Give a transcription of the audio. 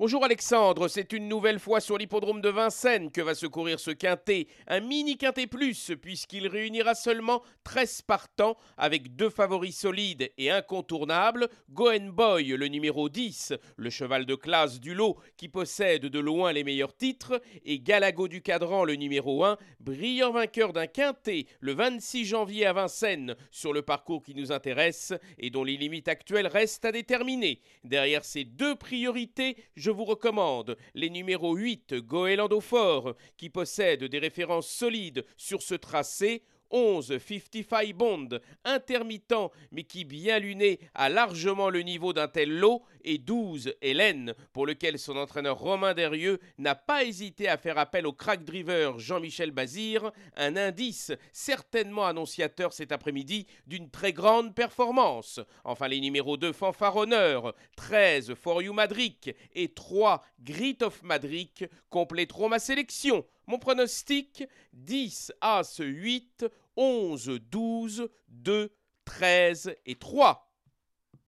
Bonjour Alexandre, c'est une nouvelle fois sur l'hippodrome de Vincennes que va se courir ce quintet, un mini quintet plus puisqu'il réunira seulement 13 partants avec deux favoris solides et incontournables, Goen Boy le numéro 10, le cheval de classe du lot qui possède de loin les meilleurs titres. Et Galago du Cadran le numéro 1, brillant vainqueur d'un quintet le 26 janvier à Vincennes sur le parcours qui nous intéresse et dont les limites actuelles restent à déterminer. Derrière ces deux priorités, je vous recommande les numéros 8 Goélando Fort, qui possèdent des références solides sur ce tracé, 11 55 Bond, intermittent mais qui bien luné a largement le niveau d'un tel lot, et 12 Hélène, pour lequel son entraîneur Romain Derrieux n'a pas hésité à faire appel au crack driver Jean-Michel Bazir, un indice certainement annonciateur cet après-midi d'une très grande performance. Enfin les numéros 2 Fanfaronneur, 13 For You Madric et 3 Grit of Madric compléteront ma sélection. Mon pronostic 10 As 8 11 12 2 13 et 3.